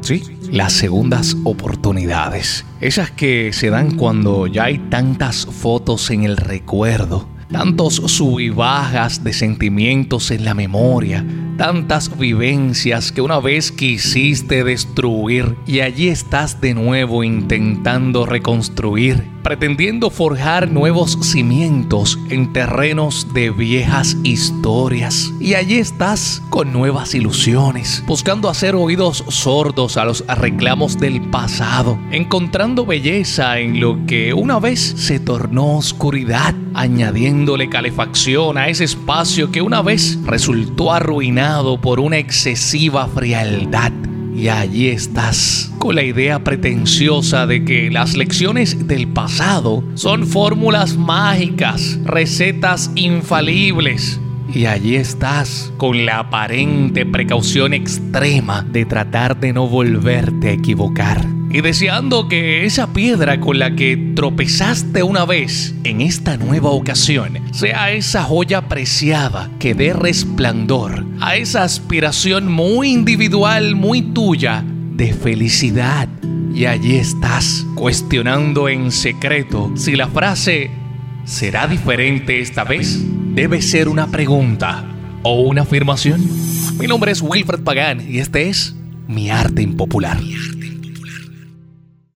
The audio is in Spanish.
Sí, las segundas oportunidades. Esas que se dan cuando ya hay tantas fotos en el recuerdo, tantos sub de sentimientos en la memoria, tantas vivencias que una vez quisiste destruir y allí estás de nuevo intentando reconstruir pretendiendo forjar nuevos cimientos en terrenos de viejas historias. Y allí estás con nuevas ilusiones, buscando hacer oídos sordos a los reclamos del pasado, encontrando belleza en lo que una vez se tornó oscuridad, añadiéndole calefacción a ese espacio que una vez resultó arruinado por una excesiva frialdad. Y allí estás, con la idea pretenciosa de que las lecciones del pasado son fórmulas mágicas, recetas infalibles. Y allí estás, con la aparente precaución extrema de tratar de no volverte a equivocar y deseando que esa piedra con la que tropezaste una vez en esta nueva ocasión sea esa joya preciada que dé resplandor a esa aspiración muy individual, muy tuya, de felicidad. Y allí estás, cuestionando en secreto si la frase ¿será diferente esta vez? Debe ser una pregunta o una afirmación. Mi nombre es Wilfred Pagán y este es Mi Arte Impopular.